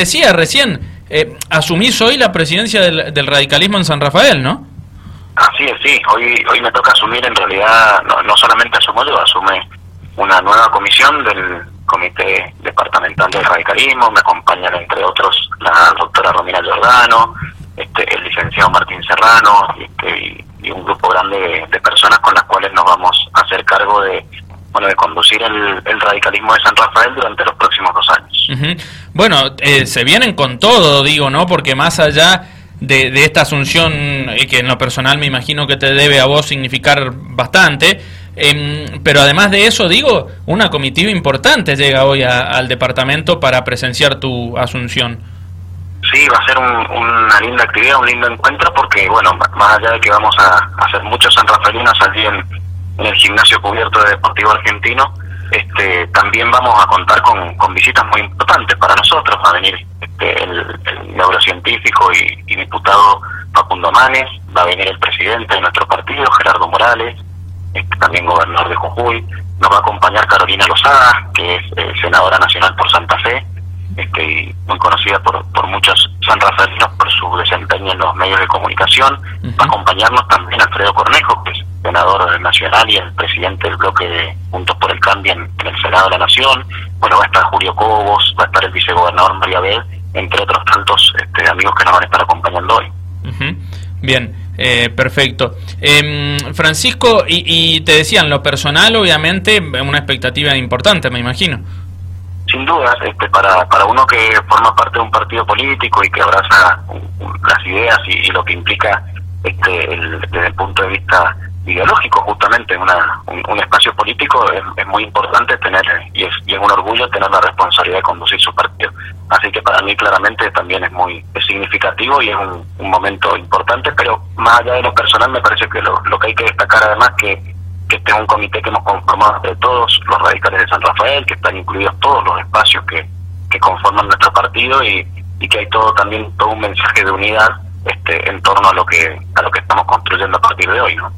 decía recién, eh, asumís hoy la presidencia del, radicalismo en San Rafael, ¿no? Así es, sí. Hoy, hoy me toca asumir, en realidad, no, solamente asumo yo, asume una nueva comisión del Comité Departamental del Radicalismo, me acompañan entre otros la doctora Romina Giordano, este, el licenciado Martín Serrano este, y, un grupo grande de personas con las cuales nos vamos a hacer cargo de bueno, de conducir el, radicalismo de San Rafael durante los próximos dos años. Bueno, eh, se vienen con todo, digo, ¿no? Porque más allá de, de esta asunción, eh, que en lo personal me imagino que te debe a vos significar bastante, em, pero además de eso, digo, una comitiva importante llega hoy al departamento para presenciar tu asunción. Sí, va a ser una linda actividad, un lindo encuentro, porque, bueno, más allá de que vamos a hacer muchos sanrafaelinos allí en en el gimnasio cubierto de Deportivo Argentino, este, también vamos a contar con, con visitas muy importantes para nosotros. Va a venir este, el, neurocientífico y, diputado Facundo Manes, va a venir el presidente de nuestro partido, Gerardo Morales, este, también gobernador de Jujuy, nos va a acompañar Carolina Lozada, que es eh, senadora nacional por Santa Fe, este, muy conocida por, por muchos sanrafaelinos por su desempeño en los medios de comunicación. Va a acompañarnos también Alfredo Cornejo, que es senador nacional y el presidente del bloque de Juntos por el Cambio en, el Senado de la Nación. Bueno, va a estar Julio Cobos, va a estar el vicegobernador María Bel, entre otros tantos este, amigos que nos van a estar acompañando hoy. Bien, eh, perfecto. Eh, Francisco, y, y te decían, lo personal, obviamente, una expectativa importante, me imagino sin dudas, este, para, para uno que forma parte de un partido político y que abraza las ideas y, lo que implica este, el, desde el punto de vista ideológico, justamente en una, un, espacio político, es, muy importante tener, y es, y es un orgullo tener la responsabilidad de conducir su partido. Así que para mí claramente también es muy significativo y es un, un momento importante, pero más allá de lo personal me parece que lo, lo que hay que destacar además que que este es un comité que hemos conformado entre todos los radicales de San Rafael, que están incluidos todos los espacios que, que conforman nuestro partido y, y que hay todo también todo un mensaje de unidad este, en torno a lo que a lo que estamos construyendo a partir de hoy, ¿no?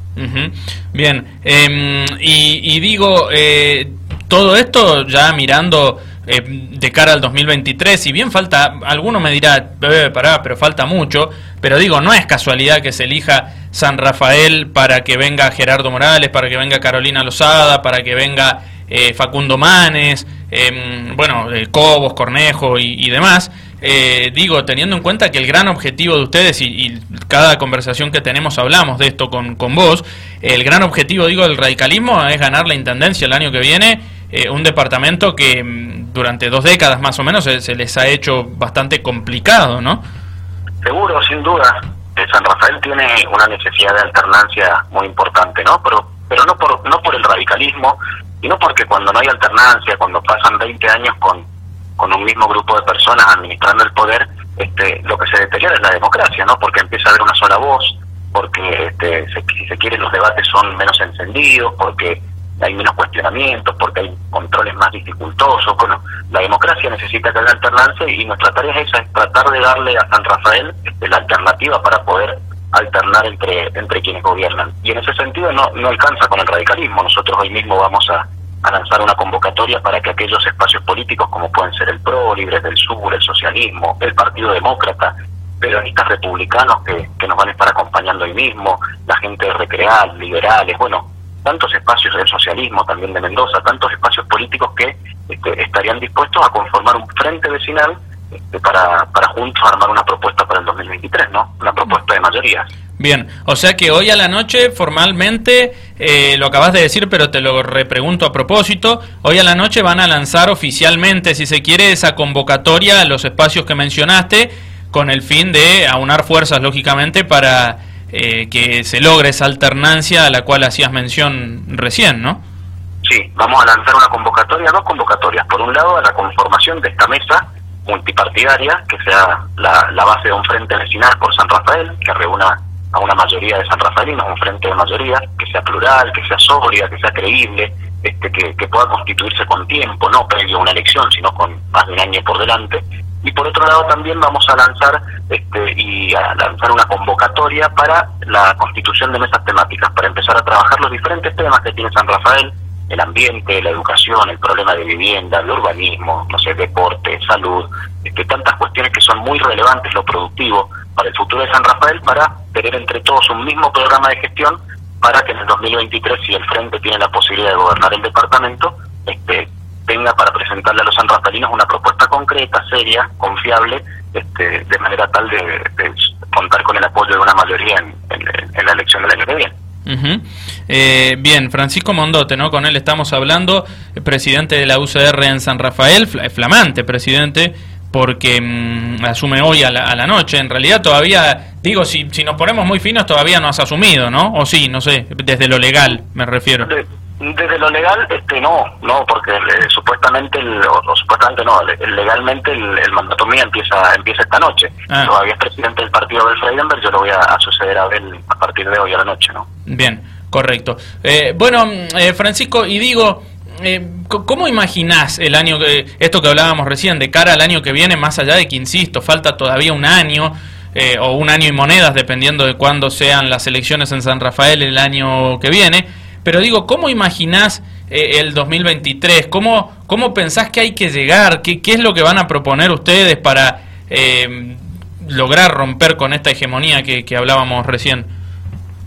Bien, em, y, y, digo eh, todo esto ya mirando eh, de cara al 2023, si bien falta, alguno me dirá, bebé, pará, pero falta mucho, pero digo, no es casualidad que se elija San Rafael para que venga Gerardo Morales, para que venga Carolina Lozada, para que venga eh, Facundo Manes, em, bueno, eh, Cobos, Cornejo y, demás. digo, teniendo en cuenta que el gran objetivo de ustedes, y, cada conversación que tenemos hablamos de esto con, con vos, el gran objetivo, digo, del radicalismo es ganar la intendencia el año que viene eh, un departamento que mm, durante dos décadas más o menos se, les ha hecho bastante complicado, ¿no? Seguro, sin duda. Eh, San Rafael tiene una necesidad de alternancia muy importante, ¿no? Pero, pero no, por, no por el radicalismo, sino porque cuando no hay alternancia, cuando pasan 20 años con, con un mismo grupo de personas administrando el poder, este, lo que se deteriora es la democracia, ¿no? Porque empieza a haber una sola voz, porque este, si se quiere los debates son menos encendidos, porque hay menos cuestionamientos, porque hay controles más dificultosos. Bueno, la democracia necesita que haya alternancia y nuestra tarea es esa, es tratar de darle a San Rafael este, la alternativa para poder alternar entre, entre quienes gobiernan. Y en ese sentido no, no alcanza con el radicalismo.Nosotros hoy mismo vamos a, lanzar una convocatoria para que aquellos espacios políticos como pueden ser el PRO, Libres del Sur, el Socialismo, el Partido Demócrata, peronistas republicanos que, que nos van a estar acompañando hoy mismo, la gente de Recreal, liberales, bueno, tantos espacios del socialismo también de Mendoza, tantos espacios políticos que este, estarían dispuestos a conformar un frente vecinal este, para, para juntos armar una propuesta para el 2023, ¿no? Una propuesta de mayoría. Bien, o sea que hoy a la noche formalmente, eh, lo acabas de decir, pero te lo repregunto a propósito, hoy a la noche van a lanzar oficialmente, si se quiere, esa convocatoria a los espacios que mencionaste, con el fin de aunar fuerzas, lógicamente, para eh, que se logre esa alternancia a la cual hacías mención recién, ¿no? Sí, vamos a lanzar una convocatoria, dos convocatorias. Por un lado, a la conformación de esta mesa multipartidaria, que sea la, base de un frente vecinal por San Rafael, que reúna a una mayoría de San Rafaelinos, un frente de mayoría, que sea plural, que sea sólida, que sea creíble, este, que, que pueda constituirse con tiempo, no previo a una elección, sino con más de un año por delante, y por otro lado también vamos a lanzar este, y a lanzar una convocatoria para la constitución de mesas temáticas, para empezar a trabajar los diferentes temas que tiene San Rafael, el ambiente, la educación, el problema de vivienda, el urbanismo, no sé, deporte, salud, este, tantas cuestiones que son muy relevantes, lo productivo, para el futuro de San Rafael, para tener entre todos un mismo programa de gestión para que en el 2023, si el Frente tiene la posibilidad de gobernar el departamento, este, tenga para presentarle a los sanrafaelinos una propuesta concreta, seria, confiable, este, de manera tal de, contar con el apoyo de una mayoría en, la elección del año que viene. Eh, bien, Francisco Mondote, ¿no? Con él estamos hablando, presidente de la UCR en San Rafael, flamante presidente, porque mm, asume hoy a la, noche. En realidad todavía, digo, si, si nos ponemos muy finos, todavía no has asumido, ¿no? O sí, no sé, desde lo legal me refiero. Desde lo legal, este no, no, porque eh, supuestamente, o, supuestamente no, legalmente el, mandato mío empieza empieza esta noche. Ah. Todavía es presidente del partido del Freidenberg, yo lo voy a, suceder a ver a partir de hoy a la noche, ¿no? Bien, correcto. Eh, bueno, eh, Francisco, y digo... Eh, ¿Cómo imaginás el año que, esto que hablábamos recién, de cara al año que viene, más allá de que, insisto, falta todavía un año, eh, o un año y monedas, dependiendo de cuándo sean las elecciones en San Rafael el año que viene, pero digo, ¿cómo imaginás eh, el 2023? ¿Cómo, ¿Cómo pensás que hay que llegar? ¿Qué, qué es lo que van a proponer ustedes para lograr romper con esta hegemonía que, que hablábamos recién?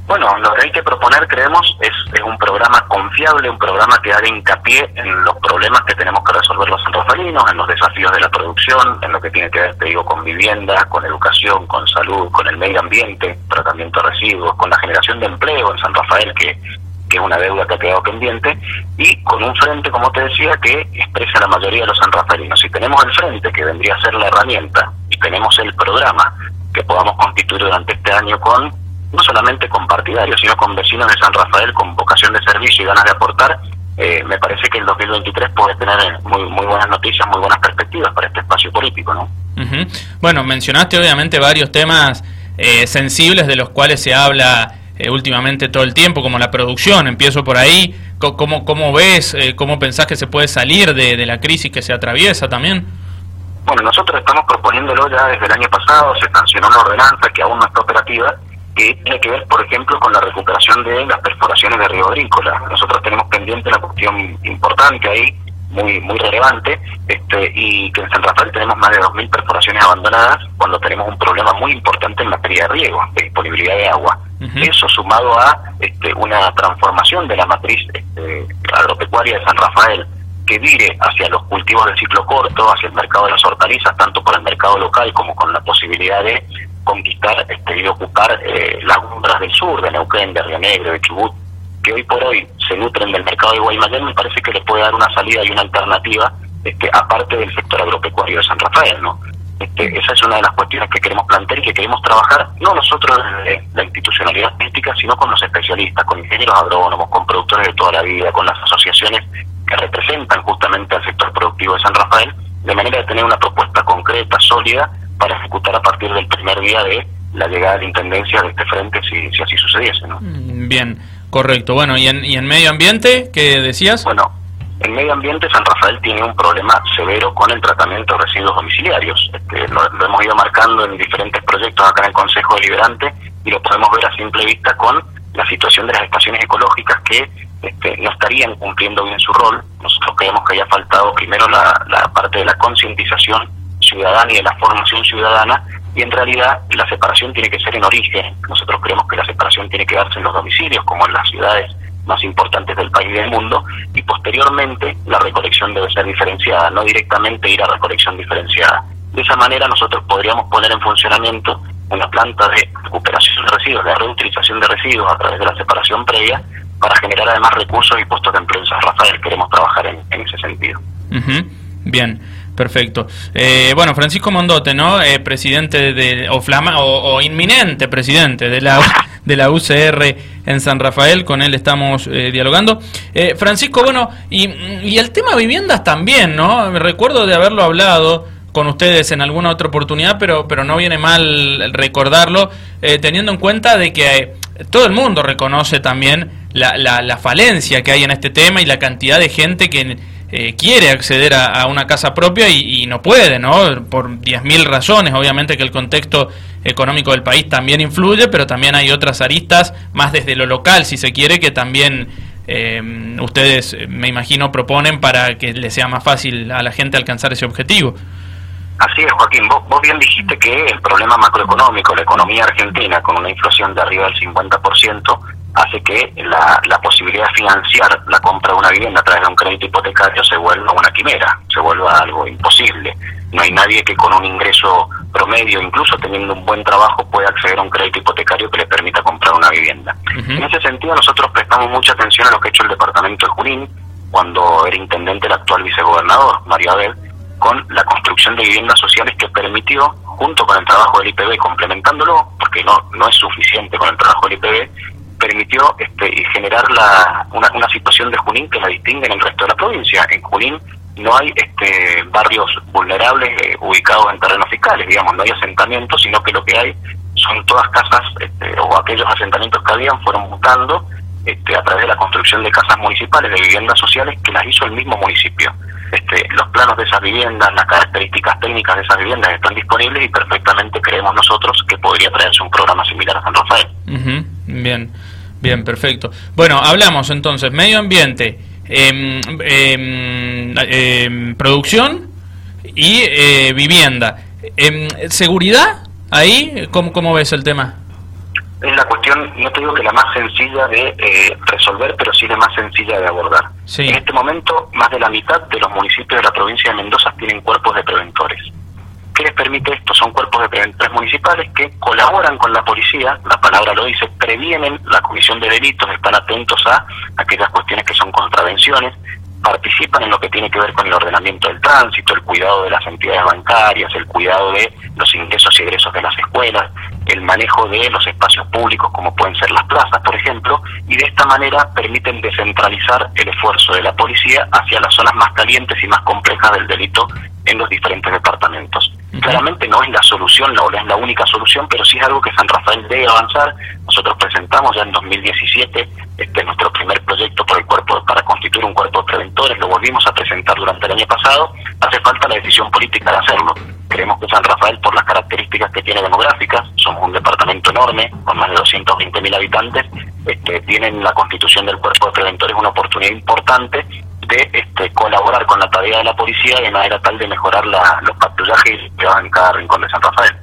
Bueno, lo que hay que proponer, creemos, es, un programa confiable, un programa que haga hincapié en los problemas que tenemos que resolver los sanrofalinos, en los desafíos de la producción, en lo que tiene que ver, te digo, con vivienda, con educación, con salud, con el medio ambiente, tratamiento de residuos, con la generación de empleo en San Rafael, que, que es una deuda que ha quedado pendiente, y con un frente, como te decía, que expresa la mayoría de los sanrafalinos. Si tenemos el frente, que vendría a ser la herramienta, y tenemos el programa que podamos constituir durante este año con no solamente con partidarios, sino con vecinos de San Rafael con vocación de servicio y ganas de aportar, eh, me parece que el 2023 puede tener eh, muy, muy buenas noticias, muy buenas perspectivas para este espacio político. ¿no? Bueno, mencionaste obviamente varios temas eh, sensibles de los cuales se habla últimamente todo el tiempo, como la producción, empiezo por ahí, ¿cómo, ves, cómo pensás que se puede salir de, de la crisis que se atraviesa también? Bueno, nosotros estamos proponiéndolo ya desde el año pasado, se sancionó una ordenanza que aún no está operativa, que tiene que ver, por ejemplo, con la recuperación de las perforaciones de río agrícola. Nosotros tenemos pendiente una cuestión importante ahí, muy muy relevante, este, y que en San Rafael tenemos más de 2.000 perforaciones abandonadas cuando tenemos un problema muy importante en materia de riego, de disponibilidad de agua. Eso sumado a este, una transformación de la matriz este, agropecuaria de San Rafael, que vire hacia los cultivos de ciclo corto, hacia el mercado de las hortalizas, tanto por el mercado local como con la posibilidad de conquistar este, y ocupar eh, las umbras del sur, de Neuquén, de Río Negro, de Chubut, que hoy por hoy se nutren del mercado de Guaymallén, me parece que le puede dar una salida y una alternativa, este, aparte del sector agropecuario de San Rafael, ¿no? Este, esa es una de las cuestiones que queremos plantear y que queremos trabajar, no nosotros desde la institucionalidad política, sino con los especialistas, con ingenieros agrónomos, con productores de toda la vida, con las asociaciones que representan justamente al sector productivo de San Rafael, de manera de tener una propuesta concreta, sólida, para ejecutar a partir del primer día de la llegada de la intendencia de este frente, si, si así sucediese. ¿no? Mm, bien, correcto. Bueno, ¿y en, ¿y en medio ambiente qué decías? Bueno, en medio ambiente San Rafael tiene un problema severo con el tratamiento de residuos domiciliarios. Este, lo, hemos ido marcando en diferentes proyectos acá en el Consejo Deliberante y lo podemos ver a simple vista con la situación de las estaciones ecológicas que este, no estarían cumpliendo bien su rol. Nosotros creemos que haya faltado primero la parte de la concientización ciudadana y de la formación ciudadana, y en realidad la separación tiene que ser en origen. Nosotros creemos que la separación tiene que darse en los domicilios, como en las ciudades más importantes del país y del mundo, y posteriormente la recolección debe ser diferenciada, no directamente ir a recolección diferenciada. De esa manera nosotros podríamos poner en funcionamiento una planta de recuperación de residuos, de reutilización de residuos a través de la separación previa, para generar además recursos y puestos de empleo Rafael. Queremos trabajar en, ese sentido. Bien. Perfecto. Eh, bueno, Francisco Mondote, ¿no? Eh, presidente de, o, flama, o, inminente presidente de la, de la UCR en San Rafael, con él estamos eh, dialogando. Francisco, bueno, y, el tema viviendas también, ¿no? Me recuerdo de haberlo hablado con ustedes en alguna otra oportunidad, pero, pero no viene mal recordarlo, teniendo en cuenta de que todo el mundo reconoce también la, la, la falencia que hay en este tema y la cantidad de gente que eh, quiere acceder a, una casa propia y, no puede, ¿no? Por 10.000 razones. Obviamente que el contexto económico del país también influye, pero también hay otras aristas, más desde lo local, si se quiere, que también eh, ustedes, me imagino, proponen para que le sea más fácil a la gente alcanzar ese objetivo. Así es, Joaquín. Vos, vos bien dijiste que el problema macroeconómico, la economía argentina, con una inflación de arriba del 50%, hace que la, la posibilidad de financiar la compra de una vivienda a través de un crédito hipotecario se vuelva una quimera, se vuelva algo imposible. No hay nadie que con un ingreso promedio, incluso teniendo un buen trabajo, pueda acceder a un crédito hipotecario que le permita comprar una vivienda. En ese sentido, nosotros prestamos mucha atención a lo que ha hecho el departamento de Junín, cuando era intendente el actual vicegobernador, Mario Abel, con la construcción de viviendas sociales que permitió, junto con el trabajo del IPB, complementándolo, porque no, no es suficiente con el trabajo del IPB, permitió este, generar la, una, una situación de Junín que la distingue en el resto de la provincia. En Junín no hay este, barrios vulnerables eh, ubicados en terrenos fiscales, digamos, no hay asentamientos, sino que lo que hay son todas casas, este, o aquellos asentamientos que habían fueron mutando este, a través de la construcción de casas municipales, de viviendas sociales, que las hizo el mismo municipio. Este, los planos de esas viviendas, las características técnicas de esas viviendas están disponibles y perfectamente creemos nosotros que podría traerse un programa similar a San Rafael. Bien, bien, perfecto. Bueno, hablamos entonces, medio ambiente, eh, eh, producción y eh, vivienda. ¿Seguridad? Ahí, ¿cómo, ¿cómo ves el tema? es la cuestión, no te digo que la más sencilla de eh, resolver, pero sí la más sencilla de abordar. En este momento, más de la mitad de los municipios de la provincia de Mendoza tienen cuerpos de preventores. ¿Qué les permite esto? Son cuerpos de preventores municipales que colaboran con la policía, la palabra lo dice, previenen la comisión de delitos, están atentos a aquellas cuestiones que son contravenciones, participan en lo que tiene que ver con el ordenamiento del tránsito, el cuidado de las entidades bancarias, el cuidado de los ingresos y egresos de las escuelas, el manejo de los espacios públicos como pueden ser las plazas, por ejemplo, y de esta manera permiten descentralizar el esfuerzo de la policía hacia las zonas más calientes y más complejas del delito en los diferentes departamentos. Claramente no es la solución, no es la única solución, pero sí es algo que San Rafael debe avanzar. Nosotros presentamos ya en 2017 este nuestro primer proyecto por el cuerpo para constituir un cuerpo de preventores, lo volvimos a presentar durante el año pasado. Hace falta la decisión política de hacerlo. Creemos que San Rafael, por las características que tiene demográficas, somos un departamento enorme, con más de 220.000 habitantes, este, tienen la constitución del cuerpo de preventores una oportunidad importante de este, colaborar con la tarea de la policía de manera tal de mejorar la, los patrullajes que van en cada rincón de San Rafael.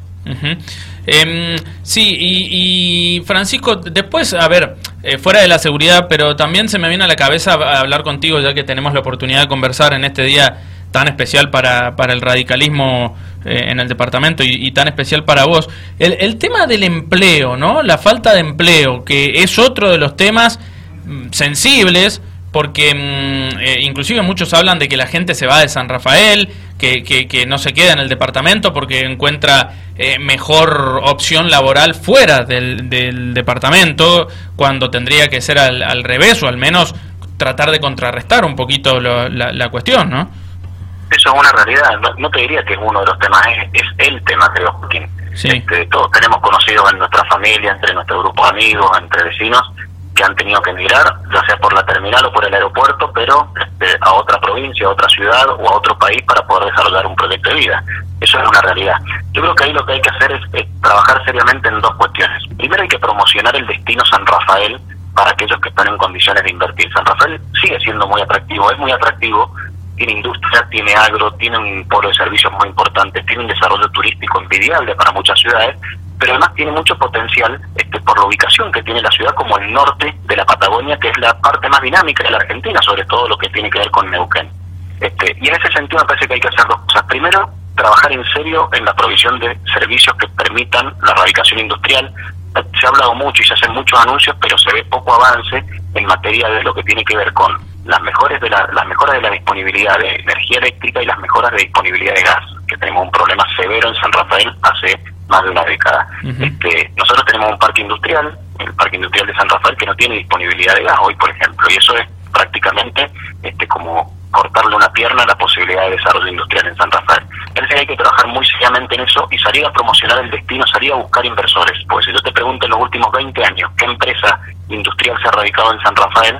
Em, sí, y, Francisco, después, a ver, eh, fuera de la seguridad, pero también se me viene a la cabeza hablar contigo, ya que tenemos la oportunidad de conversar en este día tan especial para, para el radicalismo eh, en el departamento y, tan especial para vos. El, el tema del empleo, ¿no? La falta de empleo, que es otro de los temas mm, sensibles porque mm, eh, inclusive muchos hablan de que la gente se va de San Rafael, que, que, no se queda en el departamento porque encuentra eh, mejor opción laboral fuera del, del, departamento, cuando tendría que ser al, revés o al menos tratar de contrarrestar un poquito la, la, cuestión, ¿no? Eso es una realidad, no, te diría que es uno de los temas, es, es el tema, creo, Joaquín. Sí. Este, todos tenemos conocidos en nuestra familia, entre nuestro grupo de amigos, entre vecinos, han tenido que emigrar, ya sea por la terminal o por el aeropuerto, pero este, a otra provincia, a otra ciudad o a otro país para poder desarrollar un proyecto de vida. Eso es una realidad. Yo creo que ahí lo que hay que hacer es, trabajar seriamente en dos cuestiones. Primero hay que promocionar el destino San Rafael para aquellos que están en condiciones de invertir. San Rafael sigue siendo muy atractivo, es muy atractivo, tiene industria, tiene agro, tiene un polo de servicios muy importante, tiene un desarrollo turístico envidiable para muchas ciudades, pero además tiene mucho potencial este, por la ubicación que tiene la ciudad como el norte de la Patagonia, que es la parte más dinámica de la Argentina, sobre todo lo que tiene que ver con Neuquén. Este, y en ese sentido me parece que hay que hacer dos cosas. Primero, trabajar en serio en la provisión de servicios que permitan la radicación industrial. Se ha hablado mucho y se hacen muchos anuncios, pero se ve poco avance en materia de lo que tiene que ver con las mejores de la, las mejoras de la disponibilidad de energía eléctrica y las mejoras de disponibilidad de gas, que tenemos un problema severo en San Rafael hace más de una década. este, nosotros tenemos un parque industrial, el parque industrial de San Rafael, que no tiene disponibilidad de gas hoy, por ejemplo, y eso es prácticamente este como cortarle una pierna a la posibilidad de desarrollo industrial en San Rafael. Parece que hay que trabajar muy seriamente en eso y salir a promocionar el destino, salir a buscar inversores. Porque si yo te pregunto en los últimos 20 años qué empresa industrial se ha radicado en San Rafael,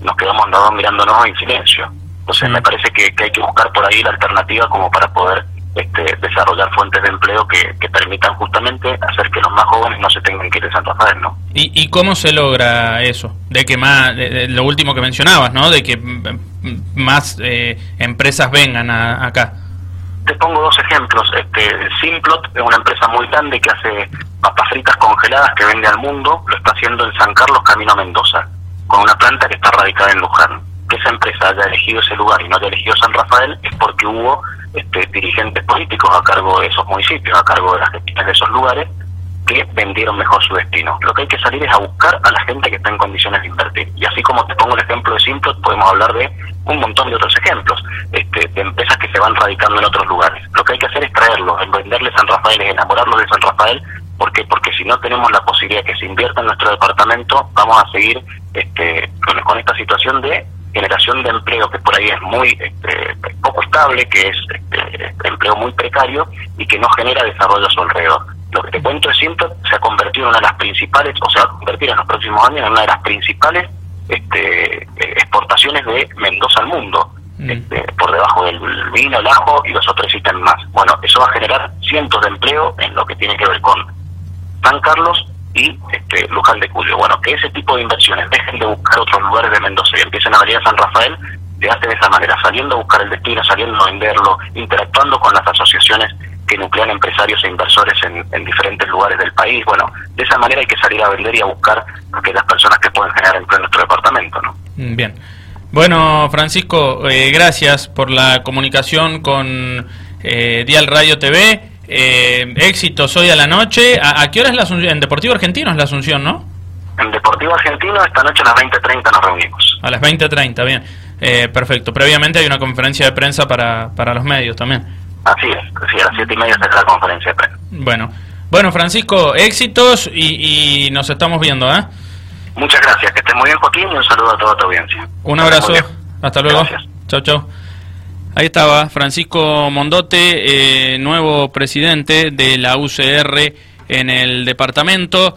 nos quedamos mirándonos en silencio. Entonces me parece que, que, hay que buscar por ahí la alternativa como para poder este, desarrollar fuentes de empleo que, permitan justamente hacer que los más jóvenes no se tengan que ir de San Rafael, ¿no? ¿Y, cómo se logra eso? De que más, lo último que mencionabas, ¿no? De que mm, más eh, empresas vengan acá. Te pongo dos ejemplos. Este, Simplot es una empresa muy grande que hace papas fritas congeladas que vende al mundo. Lo está haciendo en San Carlos, camino a Mendoza, con una planta que está radicada en Luján. Que esa empresa haya elegido ese lugar y no haya elegido San Rafael es porque hubo este, dirigentes políticos a cargo de esos municipios, a cargo de las gestiones de esos lugares, que vendieron mejor su destino. Lo que hay que salir es a buscar a la gente que está en condiciones de invertir. Y así como te pongo el ejemplo de Simplot, podemos hablar de un montón de otros ejemplos, este, de empresas que se van radicando en otros lugares. Lo que hay que hacer es traerlos, en venderles San Rafael, es enamorarlos de San Rafael, porque porque si no tenemos la posibilidad de que se invierta en nuestro departamento, vamos a seguir este, con, esta situación de generación de empleo que por ahí es muy este, poco estable, que es este, empleo muy precario y que no genera desarrollo a su alrededor. Lo que te cuento es siempre se ha convertido en una de las principales, o se va a convertir en los próximos años en una de las principales este, exportaciones de Mendoza al mundo, mm. este, por debajo del vino, el ajo y los otros ítems más. Bueno, eso va a generar cientos de empleo en lo que tiene que ver con San Carlos y este, Luján de Cuyo. Bueno, que ese tipo de inversiones dejen de buscar otros lugares de Mendoza y empiecen a venir a San Rafael, se hace de esa manera, saliendo a buscar el destino, saliendo a venderlo, interactuando con las asociaciones que nuclean empresarios e inversores en, diferentes lugares del país. Bueno, de esa manera hay que salir a vender y a buscar aquellas personas que pueden generar empleo en nuestro departamento. ¿no? Mm, bien. Bueno, Francisco, eh, gracias por la comunicación con eh, Dial Radio TV. Eh, éxitos hoy a la noche. ¿A, qué hora es la Asunción? En Deportivo Argentino es la Asunción, ¿no? En Deportivo Argentino esta noche a las 20.30 nos reunimos. A las 20.30, bien. Eh, perfecto. Previamente hay una conferencia de prensa para, para los medios también. Así es, sí, a las 7 y media será la conferencia de prensa. Bueno, bueno Francisco, éxitos y, nos estamos viendo, ¿eh? Muchas gracias, que estés muy bien Joaquín y un saludo a toda tu audiencia. Un abrazo, hasta luego. Chao, chao. Ahí estaba Francisco Mondote, eh, nuevo presidente de la UCR en el departamento.